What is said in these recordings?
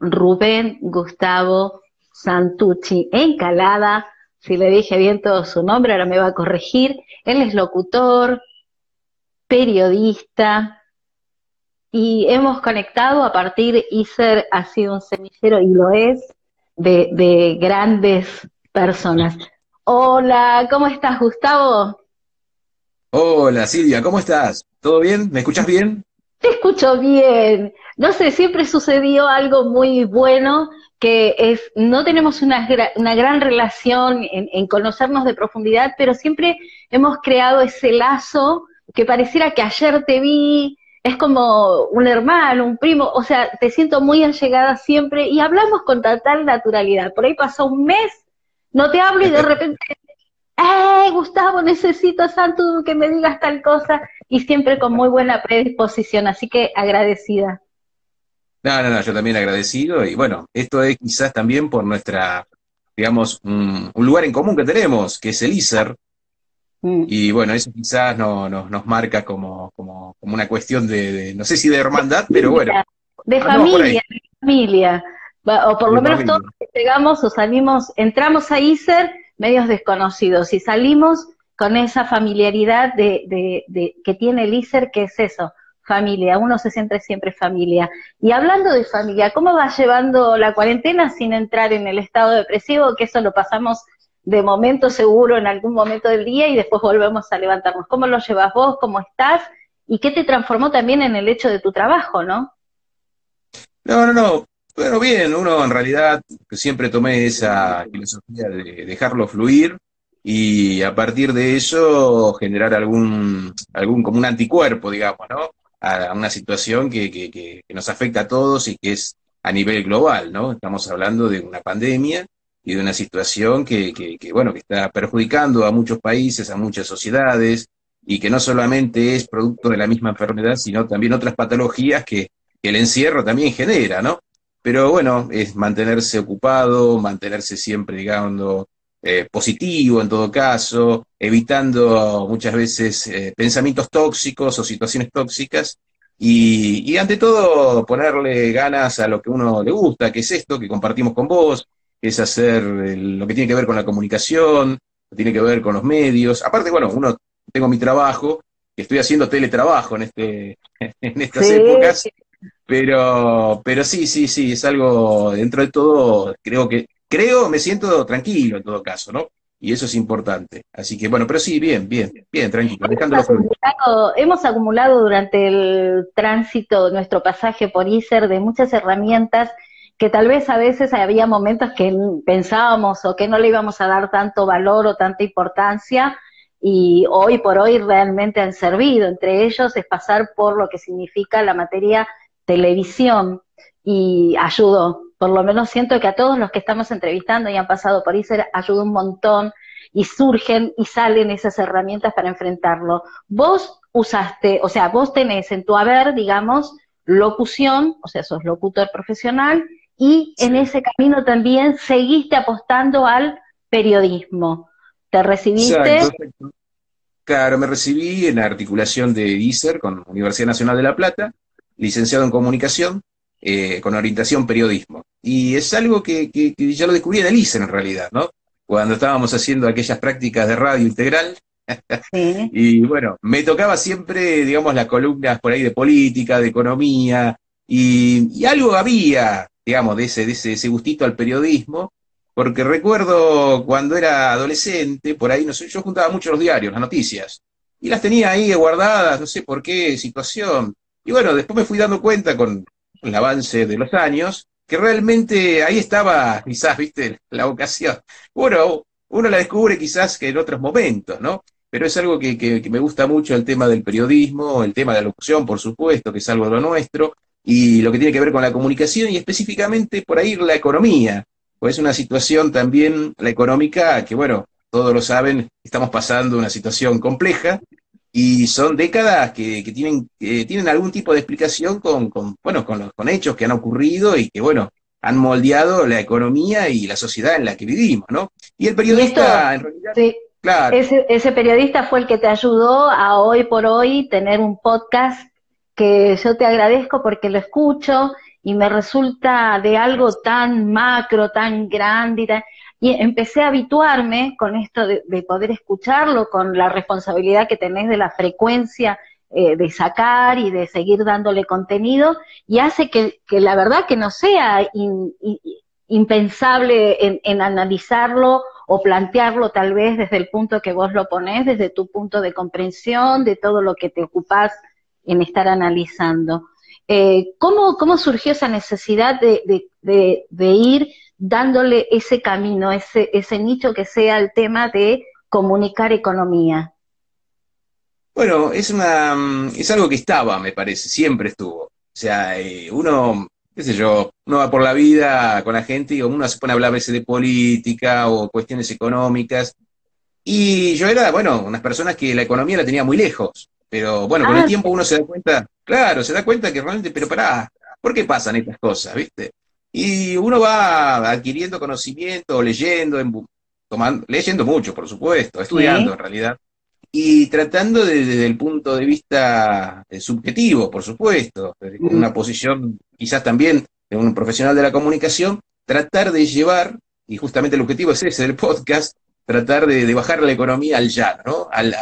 Rubén Gustavo Santucci, Encalada, si le dije bien todo su nombre, ahora me va a corregir. Él es locutor, periodista, y hemos conectado a partir, Iser ha sido un semillero y lo es, de, de grandes personas. Hola, ¿cómo estás, Gustavo? Hola, Silvia, ¿cómo estás? ¿Todo bien? ¿Me escuchas bien? Te escucho bien. No sé, siempre sucedió algo muy bueno, que es, no tenemos una, una gran relación en, en, conocernos de profundidad, pero siempre hemos creado ese lazo que pareciera que ayer te vi, es como un hermano, un primo, o sea, te siento muy allegada siempre y hablamos con total naturalidad. Por ahí pasó un mes, no te hablo y de repente, ¡eh, Gustavo, necesito, Santo, que me digas tal cosa! Y siempre con muy buena predisposición, así que agradecida. No, no, no, yo también agradecido y bueno, esto es quizás también por nuestra, digamos, un, un lugar en común que tenemos, que es el ISER, Mm. Y bueno, eso quizás no, nos marca como, como, como una cuestión de, no sé si de hermandad, pero bueno. De familia, de familia. O por lo menos todos llegamos o salimos, entramos a ISER medios desconocidos y salimos con esa familiaridad de, de, de, que tiene el ISER, que es eso, familia, uno se siente siempre familia. Y hablando de familia, ¿cómo vas llevando la cuarentena sin entrar en el estado depresivo? Que eso lo pasamos de momento seguro en algún momento del día y después volvemos a levantarnos. ¿Cómo lo llevas vos? ¿Cómo estás? ¿Y qué te transformó también en el hecho de tu trabajo, no? No, no, no. Bueno, bien, uno en realidad siempre tomé esa filosofía de dejarlo fluir y a partir de eso generar algún, algún como un anticuerpo, digamos, ¿no? A una situación que, que, que nos afecta a todos y que es a nivel global, ¿no? Estamos hablando de una pandemia y de una situación que, que, bueno, que está perjudicando a muchos países, a muchas sociedades, y que no solamente es producto de la misma enfermedad, sino también otras patologías que, el encierro también genera, ¿no? Pero bueno, es mantenerse ocupado, mantenerse siempre, digamos, eh, positivo en todo caso, evitando muchas veces eh, pensamientos tóxicos o situaciones tóxicas, y, y ante todo ponerle ganas a lo que uno le gusta, que es esto que compartimos con vos, es hacer lo que tiene que ver con la comunicación, lo que tiene que ver con los medios. Aparte, bueno, uno tengo mi trabajo, que estoy haciendo teletrabajo en este en estas épocas, pero pero sí, sí, sí, es algo dentro de todo, creo que creo, me siento tranquilo en todo caso, ¿no? Y eso es importante. Así que bueno, pero sí, bien, bien, bien, tranquilo, hemos acumulado, hemos acumulado durante el tránsito, nuestro pasaje por ISER, de muchas herramientas que tal vez a veces había momentos que pensábamos o que no le íbamos a dar tanto valor o tanta importancia y hoy por hoy realmente han servido. Entre ellos es pasar por lo que significa la materia televisión y ayudó. Por lo menos siento que a todos los que estamos entrevistando y han pasado por ISER ayudó un montón y surgen y salen esas herramientas para enfrentarlo. Vos usaste, o sea, vos tenés en tu haber, digamos, locución, o sea, sos locutor profesional, y en ese camino también seguiste apostando al periodismo. ¿Te recibiste? Claro, me recibí en la articulación de ISER con Universidad Nacional de La Plata, licenciado en comunicación, eh, con orientación periodismo. Y es algo que, que, ya lo descubrí en el en realidad, ¿no? Cuando estábamos haciendo aquellas prácticas de radio integral. y bueno, me tocaba siempre, digamos, las columnas por ahí de política, de economía, y, y algo había digamos, de ese, de ese, gustito al periodismo, porque recuerdo cuando era adolescente, por ahí, no sé, yo juntaba mucho los diarios, las noticias, y las tenía ahí guardadas, no sé por qué, situación. Y bueno, después me fui dando cuenta con el avance de los años, que realmente ahí estaba, quizás, viste, la vocación. Bueno, uno la descubre quizás que en otros momentos, ¿no? Pero es algo que, que, que me gusta mucho el tema del periodismo, el tema de la locución, por supuesto, que es algo de lo nuestro, y lo que tiene que ver con la comunicación y específicamente por ahí la economía, pues es una situación también, la económica, que bueno, todos lo saben, estamos pasando una situación compleja y son décadas que, que tienen, tienen algún tipo de explicación con, con bueno, con, los, con hechos que han ocurrido y que bueno, han moldeado la economía y la sociedad en la que vivimos, ¿no? Y el periodista, en realidad, claro. Ese, ese periodista fue el que te ayudó a hoy por hoy tener un podcast que yo te agradezco porque lo escucho y me resulta de algo tan macro, tan grande y tan, y empecé a habituarme con esto de, poder escucharlo, con la responsabilidad que tenés de la frecuencia eh, de sacar y de seguir dándole contenido, y hace que, la verdad que no sea impensable en, analizarlo o plantearlo tal vez desde el punto que vos lo ponés, desde tu punto de comprensión, de todo lo que te ocupás en estar analizando. Eh, ¿cómo, ¿Cómo surgió esa necesidad de, ir dándole ese camino, ese, ese nicho que sea el tema de comunicar economía? Bueno, es una mm, es algo que estaba, me parece, siempre estuvo. O sea, eh, uno, qué sé yo, uno va por la vida con la gente y uno se pone a hablar a veces de política o cuestiones económicas. Y yo era, bueno, unas personas que la economía la tenía muy lejos. Pero bueno, con el ah, tiempo uno se da cuenta, claro, se da cuenta que realmente, pero pará, ¿por qué pasan estas cosas, viste? Y uno va adquiriendo conocimiento, leyendo, tomando, leyendo mucho, por supuesto, estudiando en realidad, y tratando desde el punto de vista eh, subjetivo, por supuesto, con una posición quizás también de un profesional de la comunicación, tratar de llevar, y justamente el objetivo es ese del podcast, tratar de, bajar la economía al llano, ¿no? Al,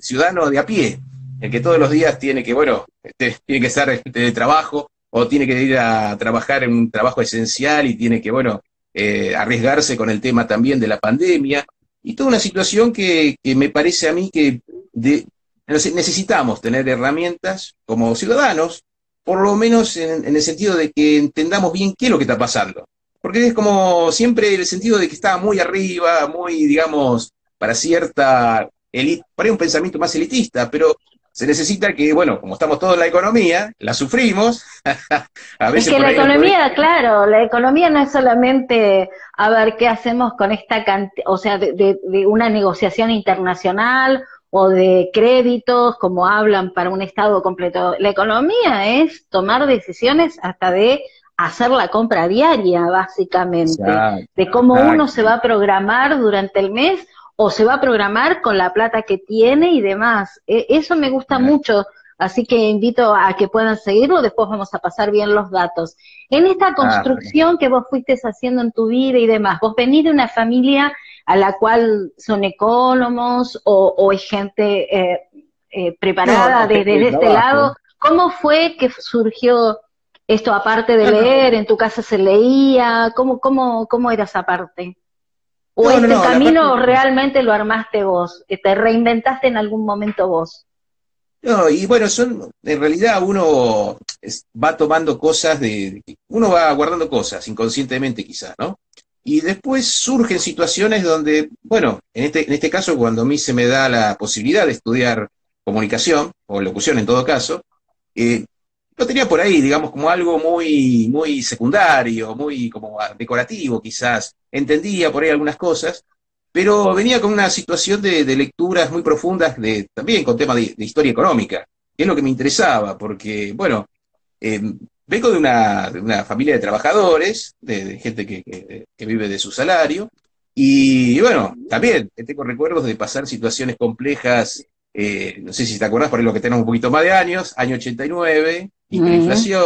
ciudadano de a pie, el que todos los días tiene que, bueno, este, tiene que estar de trabajo, o tiene que ir a trabajar en un trabajo esencial y tiene que, bueno, eh, arriesgarse con el tema también de la pandemia, y toda una situación que, me parece a mí que necesitamos tener herramientas como ciudadanos, por lo menos en, el sentido de que entendamos bien qué es lo que está pasando. Porque es como siempre el sentido de que está muy arriba, muy, digamos, para cierta élite, para un pensamiento más elitista, pero se necesita que, bueno, como estamos todos en la economía, la sufrimos. a veces es que la economía, claro, la economía no es solamente a ver qué hacemos con esta cantidad, o sea, de, una negociación internacional o de créditos, como hablan para un Estado completo. La economía es tomar decisiones hasta de hacer la compra diaria, básicamente, de cómo uno se va a programar durante el mes o se va a programar con la plata que tiene y demás. E, eso me gusta mucho, así que invito a que puedan seguirlo, después vamos a pasar bien los datos. En esta ah, construcción que vos fuiste haciendo en tu vida y demás, vos venís de una familia a la cual son ecónomos o, o es gente eh, eh, preparada desde este lado. ¿Cómo fue que surgió esto aparte de leer? ¿En tu casa se leía? ¿Cómo, cómo, cómo era esa parte? ¿O este camino realmente lo armaste vos? que ¿Te reinventaste en algún momento vos? No, y bueno, son, en realidad uno va tomando cosas de, uno va guardando cosas inconscientemente quizás, ¿no? Y después surgen situaciones donde, bueno, en este, en este caso cuando a mí se me da la posibilidad de estudiar comunicación, o locución en todo caso, eh, lo tenía por ahí, digamos, como algo muy, muy secundario, muy como decorativo quizás. Entendía por ahí algunas cosas, pero venía con una situación de, lecturas muy profundas, de, también con temas de, historia económica, que es lo que me interesaba, porque, bueno, eh, vengo de una, de una, familia de trabajadores, de, gente que, que, vive de su salario, y bueno, también tengo recuerdos de pasar situaciones complejas, eh, no sé si te acordás, por ahí lo que tenemos un poquito más de años, año 89, inflación,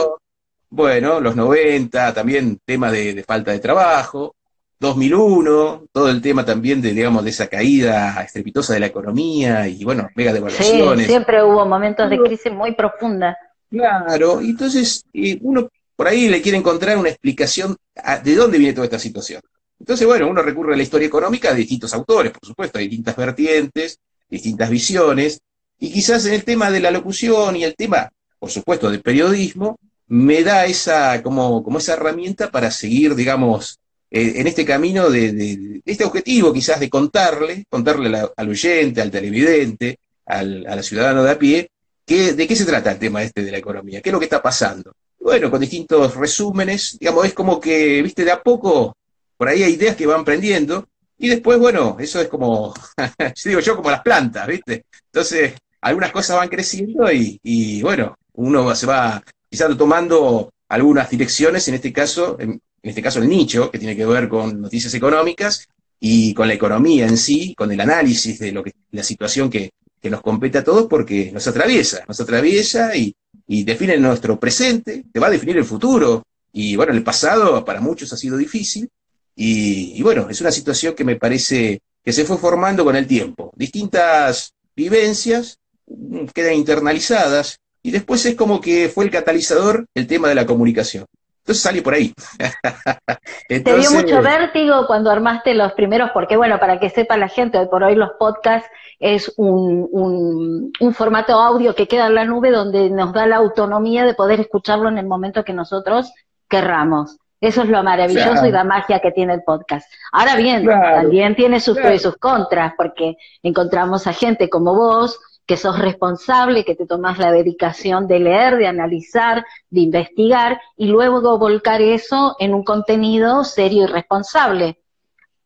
bueno, los 90, también tema de, falta de trabajo, 2001, todo el tema también de, digamos, de esa caída estrepitosa de la economía y, bueno, mega devaluaciones. Sí, siempre hubo momentos de crisis muy profunda. Claro, entonces uno por ahí le quiere encontrar una explicación de dónde viene toda esta situación. Entonces, bueno, uno recurre a la historia económica de distintos autores, por supuesto, hay distintas vertientes, distintas visiones, y quizás en el tema de la locución y el tema por supuesto, de periodismo, me da esa, como, como esa herramienta para seguir, digamos, eh, en este camino de, este objetivo quizás de contarle, contarle al oyente, al televidente, al, ciudadano de a pie, que, de qué se trata el tema este de la economía, qué es lo que está pasando. Bueno, con distintos resúmenes, digamos, es como que, viste, de a poco, por ahí hay ideas que van prendiendo, y después, bueno, eso es como, digo yo, como las plantas, ¿viste? Entonces, algunas cosas van creciendo y, y bueno, uno se va quizás tomando algunas direcciones, en este caso, en, este caso el nicho, que tiene que ver con noticias económicas y con la economía en sí, con el análisis de lo que la situación que, nos compete a todos, porque nos atraviesa, nos atraviesa y, define nuestro presente, te va a definir el futuro. Y bueno, en el pasado para muchos ha sido difícil. Y, bueno, es una situación que me parece que se fue formando con el tiempo. Distintas vivencias mm, quedan internalizadas y después es como que fue el catalizador el tema de la comunicación. Entonces sale por ahí. ¿Te dio mucho vértigo cuando armaste los primeros? Porque bueno, para que sepa la gente, hoy por hoy los podcasts es un, un, formato audio que queda en la nube donde nos da la autonomía de poder escucharlo en el momento que nosotros querramos. Eso es lo maravilloso y la magia que tiene el podcast. Ahora bien, también tiene sus pros y sus contras, porque encontramos a gente como vos, que sos responsable, que te tomas la dedicación de leer, de analizar, de investigar y luego volcar eso en un contenido serio y responsable.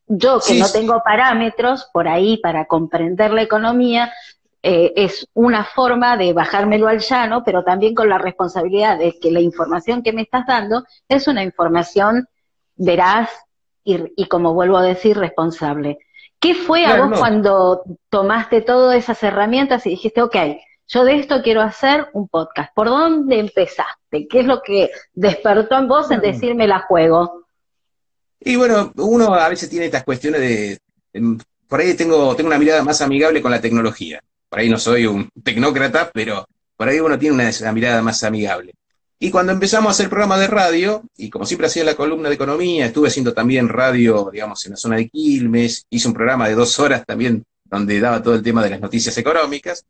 Yo que no tengo parámetros por ahí para comprender la economía, eh, es una forma de bajármelo al llano, pero también con la responsabilidad de que la información que me estás dando es una información veraz y como vuelvo a decir, responsable. ¿Qué fue a vos cuando tomaste todas esas herramientas y dijiste, ok, yo de esto quiero hacer un podcast? ¿Por dónde empezaste? ¿Qué es lo que despertó en vos en decirme la juego? Y bueno, uno a veces tiene estas cuestiones de, por ahí tengo, tengo una mirada más amigable con la tecnología. Por ahí no soy un tecnócrata, pero por ahí uno tiene una mirada más amigable. Y cuando empezamos a hacer programa de radio, y como siempre hacía la columna de economía, estuve haciendo también radio, digamos, en la zona de Quilmes, hice un programa de dos horas también donde daba todo el tema de las noticias económicas.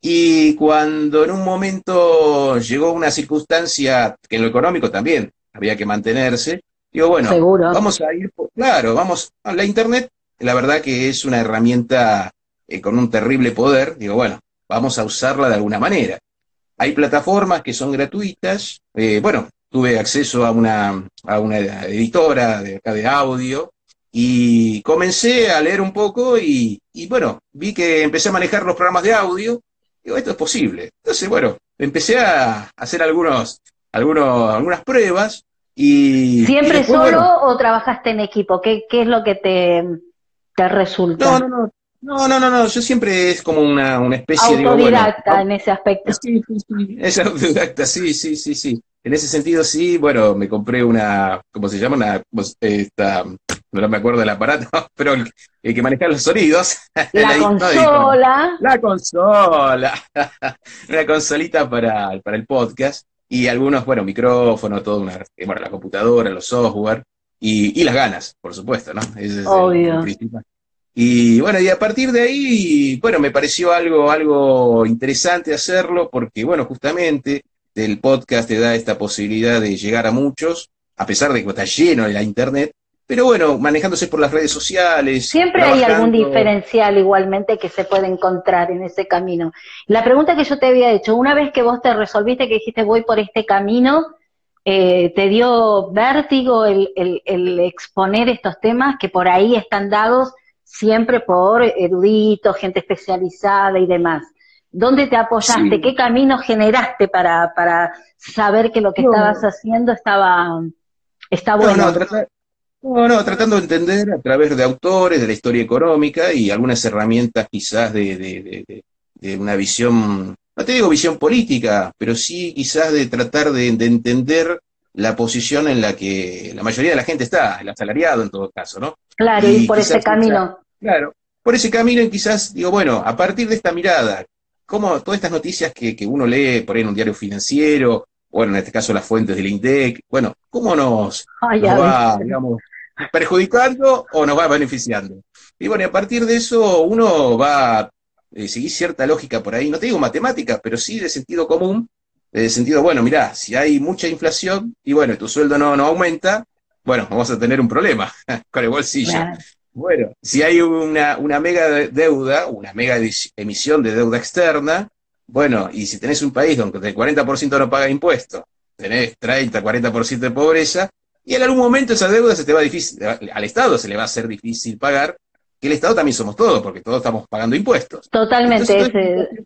Y cuando en un momento llegó una circunstancia que en lo económico también había que mantenerse, digo, bueno, vamos a ir, claro, vamos a la Internet, la verdad que es una herramienta eh, con un terrible poder, digo, bueno, vamos a usarla de alguna manera. Hay plataformas que son gratuitas. Eh, bueno, tuve acceso a una, a una editora de acá de audio y comencé a leer un poco y, bueno, vi que empecé a manejar los programas de audio. Digo, esto es posible. Entonces, bueno, empecé a hacer algunos, algunos, algunas pruebas y... ¿Siempre solo o trabajaste en equipo? ¿Qué, qué es lo que te, te resulta? No, no, no. No, no, no, no, yo siempre es como una, una especie de... Autodidacta en ese aspecto. Sí, sí, sí, es autodidacta, sí, sí, sí, sí. En ese sentido, sí, bueno, me compré una, ¿cómo se llama? Una, esta, no me acuerdo del aparato, pero el, que maneja los sonidos. La, consola. La consola. una consolita para, para el podcast. Y algunos, bueno, micrófonos, todo una, bueno, la computadora, los software. Y, y las ganas, por supuesto, ¿no? Ese es Obvio. el principal. Y bueno, y a partir de ahí, bueno, me pareció algo, algo interesante hacerlo porque, bueno, justamente el podcast te da esta posibilidad de llegar a muchos, a pesar de que está lleno de la internet, pero bueno, manejándose por las redes sociales. Siempre hay algún diferencial igualmente que se puede encontrar en ese camino. La pregunta que yo te había hecho, una vez que vos te resolviste que dijiste voy por este camino, eh, ¿te dio vértigo el, el exponer estos temas que por ahí están dados siempre por eruditos, gente especializada y demás. ¿Dónde te apoyaste? ¿Qué camino generaste para, para saber que lo que estabas haciendo estaba, está bueno? No, no, tratando de entender a través de autores, de la historia económica y algunas herramientas quizás de, de, de, una visión, no te digo visión política, pero sí quizás de tratar de, entender la posición en la que la mayoría de la gente está, el asalariado en todo caso, ¿no? Claro, y, por ese camino. Claro, por ese camino quizás digo, bueno, a partir de esta mirada, como todas estas noticias que, uno lee por ahí en un diario financiero, bueno, en este caso las fuentes del INDEC, bueno, ¿cómo nos, va, digamos, perjudicando o nos va beneficiando? Y bueno, a partir de eso uno va a eh, seguir cierta lógica por ahí, no te digo matemática, pero sí de sentido común, de sentido, bueno, mirá, si hay mucha inflación y bueno, tu sueldo no, no aumenta, bueno, vamos a tener un problema con el bolsillo. Bueno, si hay una, una mega deuda, una mega emisión de deuda externa, bueno, y si tenés un país donde el 40% no paga impuestos, tenés 30, 40% de pobreza, y en algún momento esa deuda se te va difícil, al Estado se le va a hacer difícil pagar, que el Estado también somos todos, porque todos estamos pagando impuestos. Totalmente.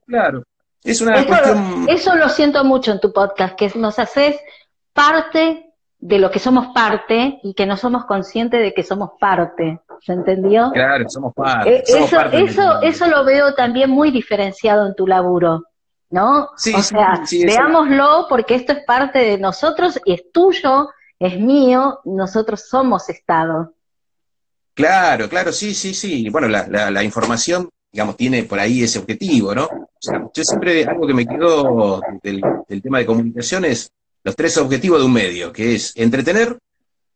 claro. Es una eso, cuestión... eso lo siento mucho en tu podcast, que nos haces parte de lo que somos parte y que no somos conscientes de que somos parte. ¿Se entendió? Claro, somos parte. Eh, eso, eso, eso lo veo también muy diferenciado en tu laburo. ¿no? Sí, o sea, sí, veámoslo porque esto es parte de nosotros y es tuyo, es mío, nosotros somos Estado. Claro, claro, sí, sí, sí. Bueno, la, la, la información, digamos, tiene por ahí ese objetivo, ¿no? O sea, yo siempre, algo que me quedó del, del tema de comunicación es los tres objetivos de un medio, que es entretener,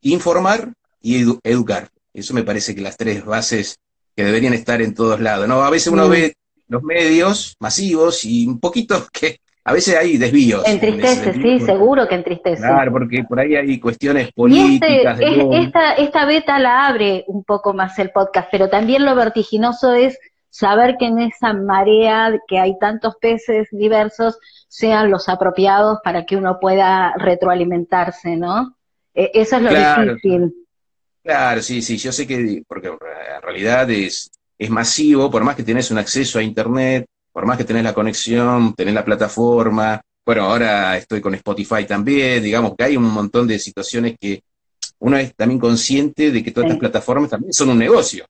informar y edu- educar. Eso me parece que las tres bases que deberían estar en todos lados, ¿no? A veces uno Mm. ve los medios masivos y un poquito que a veces hay desvíos. Entristece, sí, seguro que entristece. Claro, porque por ahí hay cuestiones Y este, políticas. es- lobby. esta, esta beta la abre un poco más el podcast, pero también lo vertiginoso es saber que en esa marea que hay tantos peces diversos sean los apropiados para que uno pueda retroalimentarse, ¿no? Eh, eso es lo Claro. difícil. Claro, sí, sí, yo sé que, porque en realidad es, es masivo, por más que tenés un acceso a Internet, por más que tenés la conexión, tenés la plataforma, bueno, ahora estoy con Spotify también, digamos que hay un montón de situaciones que uno es también consciente de que todas Sí. estas plataformas también son un negocio.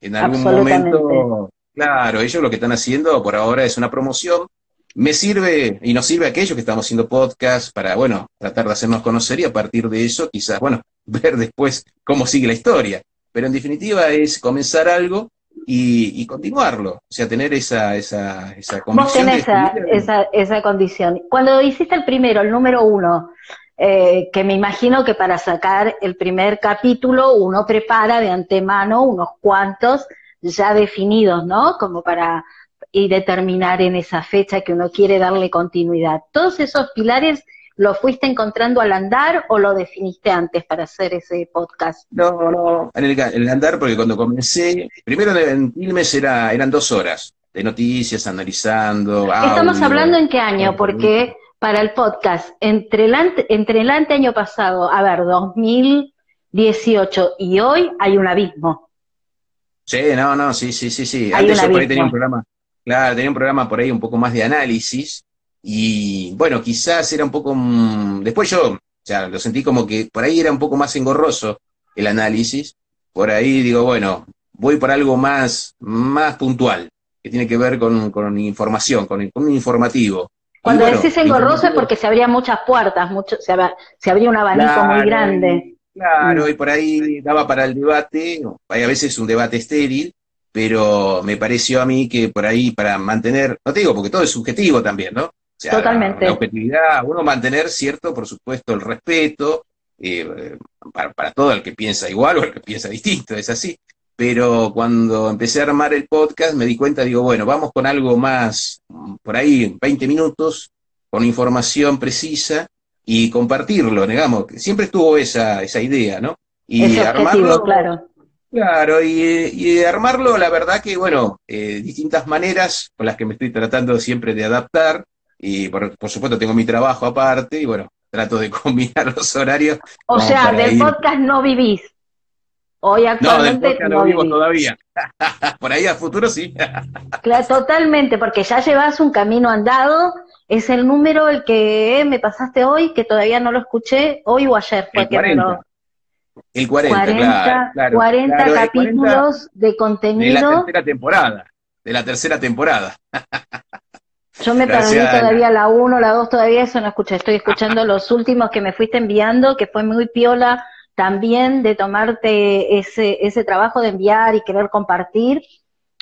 En algún momento, claro, ellos lo que están haciendo por ahora es una promoción. Me sirve y nos sirve a aquellos que estamos haciendo podcast para, bueno, tratar de hacernos conocer y a partir de eso quizás, bueno, ver después cómo sigue la historia. Pero en definitiva es comenzar algo y, y continuarlo. O sea, tener esa, esa, esa Vos de tenés esa, esa, esa condición. Cuando hiciste el primero, el número uno, eh, que me imagino que para sacar el primer capítulo uno prepara de antemano unos cuantos ya definidos, ¿no? Como para y determinar en esa fecha que uno quiere darle continuidad. ¿Todos esos pilares los fuiste encontrando al andar o lo definiste antes para hacer ese podcast? No, no, en el, andar, porque cuando comencé, primero en Quilmes era, eran dos horas de noticias, analizando. Estamos audio. hablando en qué año, porque para el podcast, entre el, ante, entre el ante año pasado, a ver, 2018 y hoy hay un abismo. Sí, no, no, sí, sí, sí, sí. Hay Antes yo por ahí tenía un programa, claro, tenía un programa por ahí un poco más de análisis y bueno, quizás era un poco, después yo, o sea, lo sentí como que por ahí era un poco más engorroso el análisis, por ahí digo, bueno, voy por algo más, más puntual, que tiene que ver con, con información, con, con un informativo. Cuando bueno, decís engorroso es porque se abrían muchas puertas, mucho, se, ab- se abría un abanico muy grande. Claro, y por ahí daba para el debate, hay a veces un debate estéril, pero me pareció a mí que por ahí para mantener, no te digo porque todo es subjetivo también, ¿no? O sea, Totalmente. La, la objetividad, uno mantener cierto, por supuesto, el respeto eh, para, para todo el que piensa igual o el que piensa distinto, es así. Pero cuando empecé a armar el podcast me di cuenta, digo, bueno, vamos con algo más, mm, por ahí 20 minutos, con información precisa y compartirlo, digamos, siempre estuvo esa, esa idea, ¿no? Y Ese objetivo, armarlo, claro. claro, y, y armarlo, la verdad que, bueno, eh, distintas maneras con las que me estoy tratando siempre de adaptar, y por, por supuesto tengo mi trabajo aparte, y bueno, trato de combinar los horarios. O sea, del ir- podcast no vivís. Hoy actualmente no no vivo todavía. por ahí a futuro sí. Claro, totalmente, porque ya llevas un camino andado. Es el número el que me pasaste hoy, que todavía no lo escuché, hoy o ayer fue El que me 40. lo... El 40, 40, claro, claro, 40 claro, el 40 capítulos de de la contenido. tercera temporada. De la tercera temporada. Yo me perdí Gracias, Ana. todavía la 1, la 2, todavía eso no escuché. Estoy escuchando los últimos que me fuiste enviando, que fue muy piola también de tomarte ese, ese trabajo de enviar y querer compartir.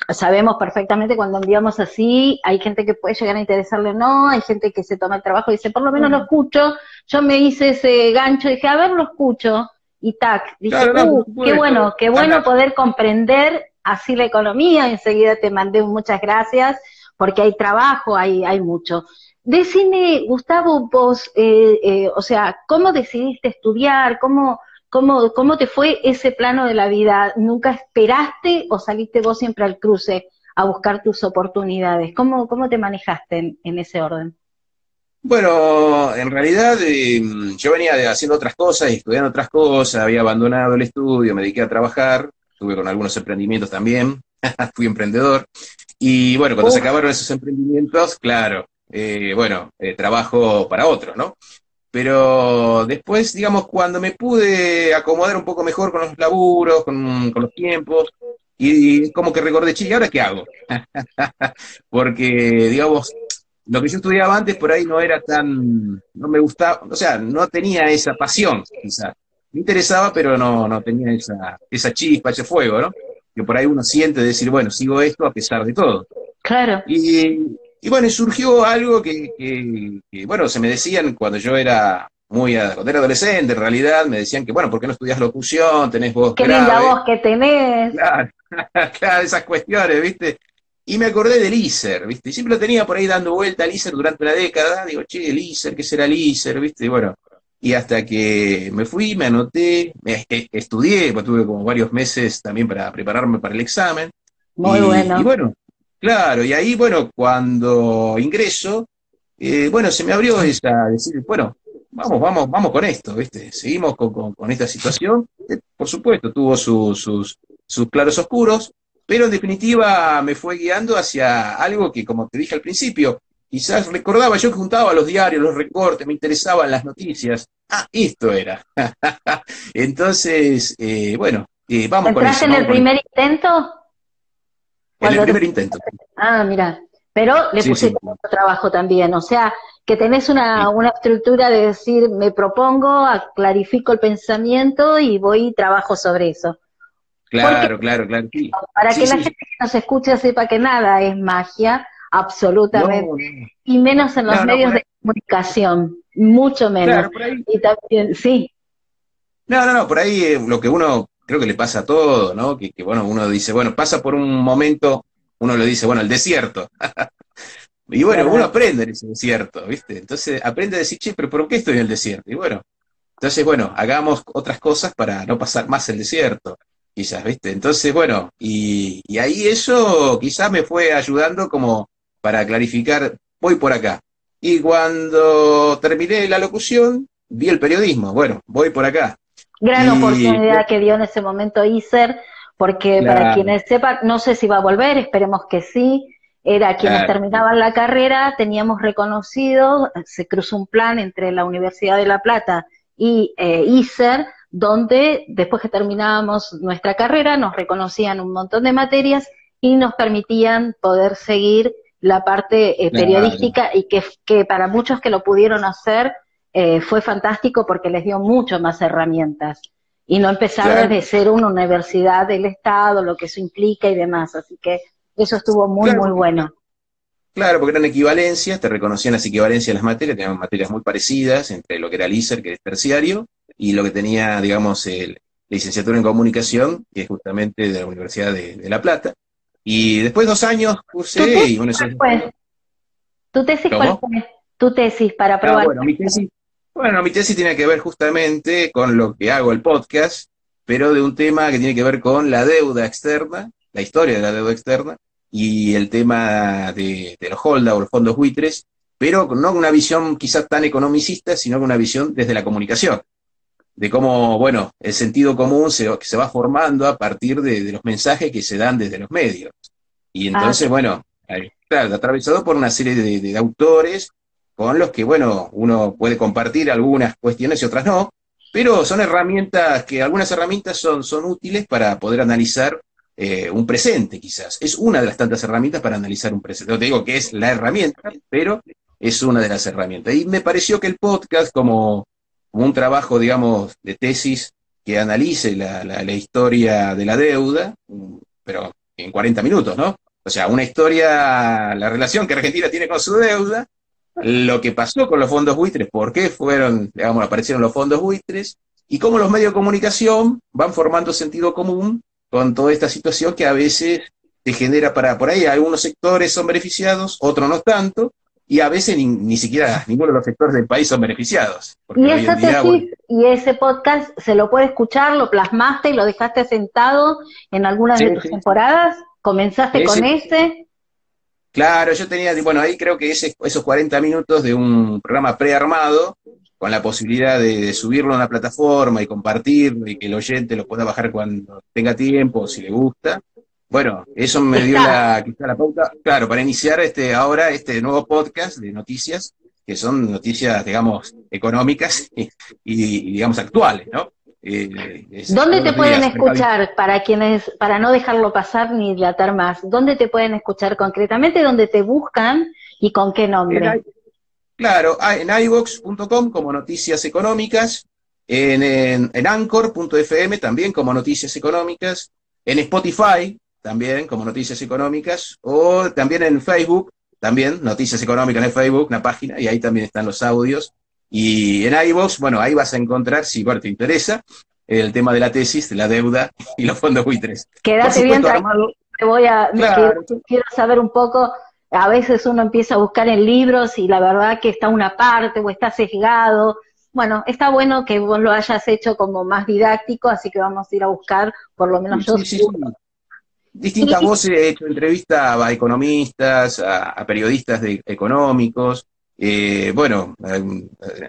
Sabemos perfectamente cuando enviamos así, hay gente que puede llegar a interesarle o no, hay gente que se toma el trabajo y dice, por lo menos lo escucho. Yo me hice ese gancho, dije, a ver, lo escucho. Y tac, dije, Claro, no, por uh, qué bueno, qué bueno Ana. poder comprender así la economía. Enseguida te mandé muchas gracias porque hay trabajo, hay, hay mucho. Decime, Gustavo, vos, eh, eh, o sea, ¿cómo decidiste estudiar? ¿Cómo, cómo, ¿Cómo te fue ese plano de la vida? ¿Nunca esperaste o saliste vos siempre al cruce a buscar tus oportunidades? ¿Cómo, cómo te manejaste en, en ese orden? Bueno, en realidad eh, yo venía de- haciendo otras cosas y estudiando otras cosas, había abandonado el estudio, me dediqué a trabajar, estuve con algunos emprendimientos también, fui emprendedor. Y bueno, cuando se acabaron esos emprendimientos, claro, eh, bueno, eh, trabajo para otros, ¿no? Pero después, digamos, cuando me pude acomodar un poco mejor con los laburos, con, con los tiempos, y como que recordé, che, ¿y ahora qué hago? Porque, digamos, lo que yo estudiaba antes por ahí no era tan, no me gustaba, o sea, no tenía esa pasión, quizás. Me interesaba, pero no, no tenía esa, esa chispa, ese fuego, ¿no? Que por ahí uno siente de decir, bueno, sigo esto a pesar de todo. Claro. Y, y bueno, surgió algo que, que, bueno, se me decían cuando yo era muy, cuando era adolescente, en realidad, me decían que, bueno, ¿por qué no estudias locución? Tenés voz Qué linda voz que tenés. Claro, claro, esas cuestiones, ¿viste? Y me acordé del ISER, ¿viste? Y siempre lo tenía por ahí dando vuelta al ISER durante la década. Digo, che, el ISER, ¿qué será el ISER? ¿Viste? Y bueno, y hasta que me fui, me anoté, me, estudié, pues tuve como varios meses también para prepararme para el examen. Muy bueno. Y bueno, claro, y ahí, bueno, cuando ingreso, eh, bueno, se me abrió esa, decir, bueno, vamos, vamos, vamos con esto, ¿viste? Seguimos con, con, esta situación. Eh, por supuesto, tuvo sus, sus, sus claros oscuros, pero en definitiva me fue guiando hacia algo que, como te dije al principio, quizás recordaba, yo que juntaba los diarios, los recortes, me interesaban las noticias. Ah, esto era. Entonces, eh, bueno, eh, vamos con eso. en el primer intento? En el primer intento. Ah, mira. Pero le puse trabajo también, o sea, que tenés una, una estructura de decir, me propongo, clarifico el pensamiento y voy y trabajo sobre eso. Claro, claro, claro. Para que la gente que nos escuche sepa que nada es magia, absolutamente, y menos en los medios de comunicación, mucho menos. Y también, sí. No, no, no, por ahí eh, lo que uno creo que le pasa a todo, ¿no? Que, bueno, uno dice, bueno, pasa por un momento, uno le dice, bueno, el desierto. y bueno, uno aprende en ese desierto, ¿viste? Entonces aprende a decir, che, pero ¿por qué estoy en el desierto? Y bueno, entonces, bueno, hagamos otras cosas para no pasar más el desierto quizás, ¿viste? Entonces, bueno, y, ahí eso quizás me fue ayudando como para clarificar, voy por acá. Y cuando terminé la locución, vi el periodismo, bueno, voy por acá. Gran oportunidad que dio en ese momento ISER, porque para quienes sepan, no sé si va a volver, esperemos que sí, era quienes terminaban la carrera, teníamos reconocido, se cruzó un plan entre la Universidad de La Plata y eh, ISER, donde después que terminábamos nuestra carrera nos reconocían un montón de materias y nos permitían poder seguir la parte eh, periodística y que, que, para muchos que lo pudieron hacer eh, fue fantástico porque les dio mucho más herramientas y no empezar desde ser una universidad del Estado, lo que eso implica y demás. Así que eso estuvo muy, muy bueno. Claro, porque eran equivalencias, te reconocían las equivalencias de las materias, teníamos materias muy parecidas entre lo que era el ISER, que es terciario, y lo que tenía, digamos, el, licenciatura en comunicación, que es justamente de la Universidad de, La Plata. Y después de dos años cursé y bueno, ¿Tu tesis cuál fue? ¿Tu tesis para ah, probar? bueno, mi tesis, bueno, mi tesis tiene que ver justamente con lo que hago el podcast, pero de un tema que tiene que ver con la deuda externa, la historia de la deuda externa, y el tema de, de los holda o los fondos buitres, pero no con una visión quizás tan economicista, sino con una visión desde la comunicación de cómo, bueno, el sentido común se, se va formando a partir de, los mensajes que se dan desde los medios. Y ah, entonces, bueno, claro, atravesado por una serie de, autores con los que, bueno, uno puede compartir algunas cuestiones y otras no, pero son herramientas que, algunas herramientas son, son útiles para poder analizar eh, un presente, quizás. Es una de las tantas herramientas para analizar un presente. No te digo que es la herramienta, pero es una de las herramientas. Y me pareció que el podcast, como un trabajo, digamos, de tesis que analice la, la, historia de la deuda, pero en 40 minutos, ¿no? O sea, una historia, la relación que Argentina tiene con su deuda, lo que pasó con los fondos buitres, por qué fueron, digamos, aparecieron los fondos buitres, y cómo los medios de comunicación van formando sentido común con toda esta situación que a veces te genera para por ahí, algunos sectores son beneficiados, otros no tanto, y a veces ni, siquiera ninguno de los sectores del país son beneficiados. Y, y ese podcast se lo puede escuchar, lo plasmaste y lo dejaste sentado en algunas de tus temporadas, comenzaste con ese. Claro, yo tenía, bueno, ahí creo que ese, esos 40 minutos de un programa prearmado, con la posibilidad de, subirlo a una plataforma y compartirlo y que el oyente lo pueda bajar cuando tenga tiempo, si le gusta. Bueno, eso me dio la, la pauta, claro, para iniciar este ahora este nuevo podcast de noticias, que son noticias, digamos, económicas y, digamos, actuales, ¿no? Eh, ¿Dónde te pueden escuchar para quienes, para no dejarlo pasar ni dilatar más? ¿Dónde te pueden escuchar concretamente? ¿Dónde te buscan ¿Y con qué nombre? claro, ah, en iVox.com como Noticias Económicas, en, en, en Anchor.fm también como Noticias Económicas, en Spotify también como Noticias Económicas, o también en Facebook, también Noticias Económicas en Facebook, una página, y ahí también están los audios. Y en iVox, bueno, ahí vas a encontrar, si te interesa, el tema de la tesis, de la deuda y los fondos buitres. Quédate bien, te voy a, quiero, saber un poco, a veces uno empieza a buscar en libros y la verdad que está una parte o está sesgado. Bueno, está bueno que vos lo hayas hecho como más didáctico, así que vamos a ir a buscar, por lo menos yo. Distintas voces, he hecho entrevistas a economistas, a, periodistas de, económicos, eh, bueno,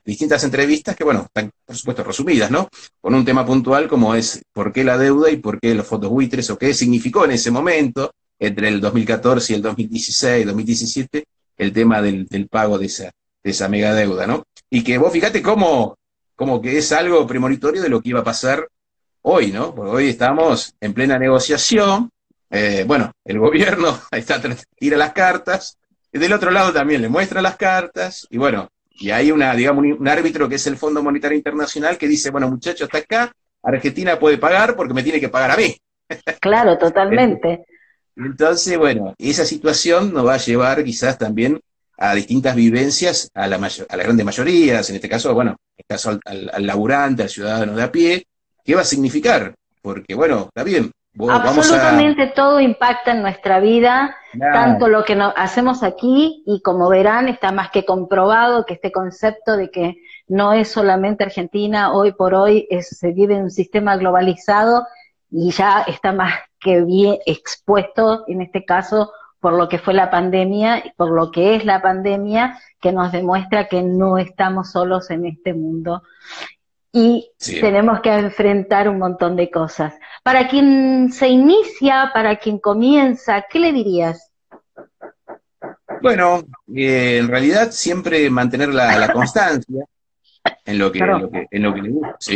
distintas entrevistas que, bueno, están por supuesto resumidas, ¿no? Con un tema puntual como es por qué la deuda y por qué los fondos buitres o qué significó en ese momento, entre el 2014 y el 2016, 2017, el tema del, pago de esa, de esa mega deuda, ¿no? Y que vos fíjate cómo, como que es algo premonitorio de lo que iba a pasar hoy, ¿no? Porque hoy estamos en plena negociación, eh, bueno, el gobierno está, tira las cartas, del otro lado también le muestra las cartas, y bueno, y hay una, digamos, un, árbitro que es el Fondo Monetario Internacional que dice, bueno, muchachos, hasta acá, Argentina puede pagar porque me tiene que pagar a mí. Claro, totalmente. Entonces, bueno, esa situación nos va a llevar quizás también a distintas vivencias a la, a las grandes mayorías, en este caso, bueno, en este caso al, al laburante, al ciudadano de a pie, ¿qué va a significar? Porque, bueno, está bien, Absolutamente todo impacta en nuestra vida, tanto lo que hacemos aquí y como verán está más que comprobado que este concepto de que no es solamente Argentina, hoy por hoy se vive en un sistema globalizado y ya está más que bien expuesto en este caso por lo que fue la pandemia y por lo que es la pandemia que nos demuestra que no estamos solos en este mundo y tenemos que enfrentar un montón de cosas. Para quien se inicia, para quien comienza, ¿qué le dirías? Bueno, eh, en realidad siempre mantener la, constancia en lo que, en lo que, le guste,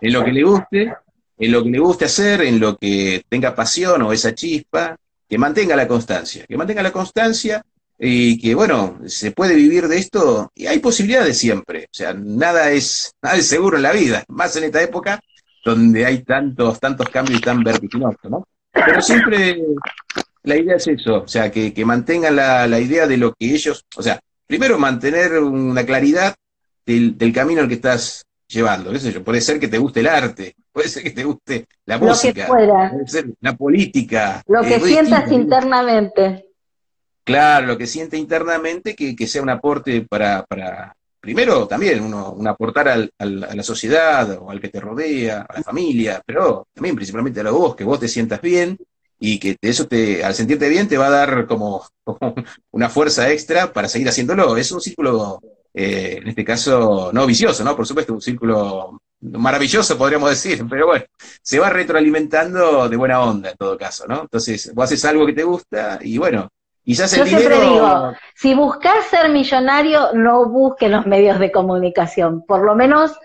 en lo que le guste, en lo que le guste hacer, en lo que tenga pasión o esa chispa, que mantenga la constancia, que mantenga la constancia y que bueno, se puede vivir de esto y hay posibilidades siempre, o sea, nada es, nada es seguro en la vida, más en esta época donde hay tantos, tantos cambios tan vertiginosos, ¿no? Pero siempre la idea es eso, o sea, que, que mantengan la, la, idea de lo que ellos, o sea, primero mantener una claridad del, del camino al que estás llevando, qué sé yo, puede ser que te guste el arte, puede ser que te guste la música, puede ser la política. Lo que sientas internamente. Claro, lo que siente internamente, que, sea un aporte para, para primero también uno, un aportar al, a la sociedad o al que te rodea, a la familia, pero también principalmente a vos, que vos te sientas bien y que eso te, al sentirte bien te va a dar como, una fuerza extra para seguir haciéndolo. Es un círculo, eh, en este caso, no vicioso, ¿no? Por supuesto, un círculo maravilloso, podríamos decir, pero bueno, se va retroalimentando de buena onda en todo caso, ¿no? Entonces, vos haces algo que te gusta y bueno, yo siempre digo, si buscas ser millonario, no busques los medios de comunicación. Por lo menos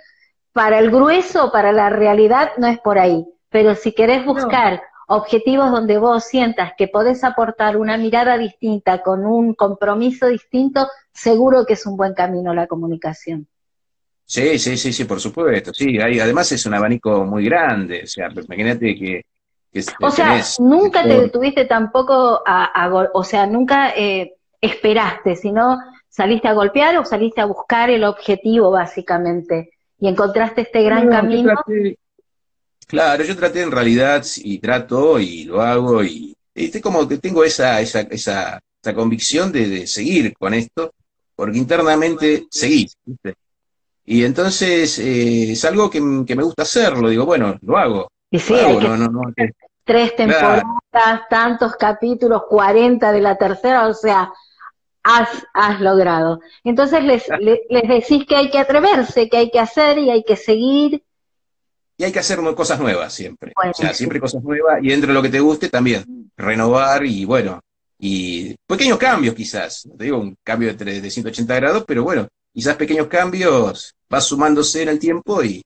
para el grueso, para la realidad, no es por ahí. Pero si querés buscar objetivos donde vos sientas que podés aportar una mirada distinta, con un compromiso distinto, seguro que es un buen camino la comunicación. Sí, sí, sí, sí, por supuesto. Sí, hay, además es un abanico muy grande. O sea, imagínate que o sea, nunca te detuviste tampoco a, o sea, nunca eh, esperaste, sino saliste a golpear o saliste a buscar el objetivo básicamente y encontraste este gran camino. claro, yo traté en realidad y trato y lo hago y, como que tengo esa, esa, esa, esa convicción de, seguir con esto, porque internamente seguí. Y entonces eh, es algo que, que, me gusta hacerlo, digo, bueno, lo hago. Y sí, tres temporadas, tantos capítulos, 40 de la tercera, o sea, has, has logrado. Entonces les, les, decís que hay que atreverse, que hay que hacer y hay que seguir. Y hay que hacer cosas nuevas siempre. o sea, siempre cosas nuevas y dentro de lo que te guste también. Renovar y bueno, y pequeños cambios quizás. No te digo un cambio de, de 180 grados, pero bueno, quizás pequeños cambios vas sumándose en el tiempo y,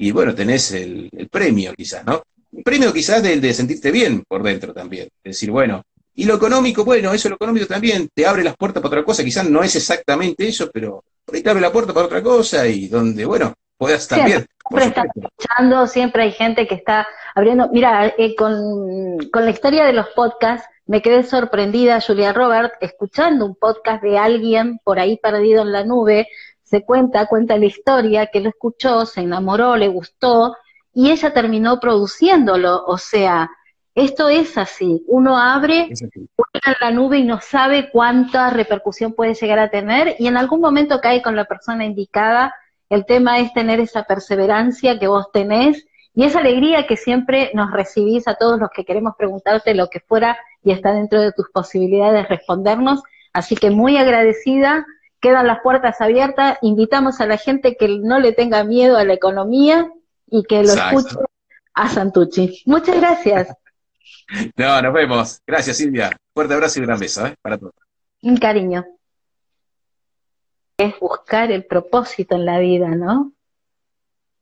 y bueno, tenés el, premio quizás, ¿no? Un premio quizás del de sentirte bien por dentro también. Es decir, bueno, Y lo económico, bueno, eso lo económico también te abre las puertas para otra cosa, quizás no es exactamente eso, pero por ahí te abre la puerta para otra cosa y donde, bueno, puedas también. Siempre están escuchando, siempre hay gente que está abriendo. Mira, eh, con, con la historia de los podcasts, me quedé sorprendida, Julia Robert, escuchando un podcast de alguien por ahí perdido en la nube, se cuenta, cuenta la historia, que lo escuchó, se enamoró, le gustó, y ella terminó produciéndolo, o sea, esto es así, uno abre, en la nube y no sabe cuánta repercusión puede llegar a tener, y en algún momento cae con la persona indicada, el tema es tener esa perseverancia que vos tenés, y esa alegría que siempre nos recibís a todos los que queremos preguntarte lo que fuera y está dentro de tus posibilidades respondernos. Así que muy agradecida, quedan las puertas abiertas, invitamos a la gente que no le tenga miedo a la economía y que lo escuche a Santucci. Muchas gracias. No, nos vemos. Gracias, Silvia. Fuerte abrazo y un gran beso ¿eh? para todos. Un cariño. Es buscar el propósito en la vida, ¿no?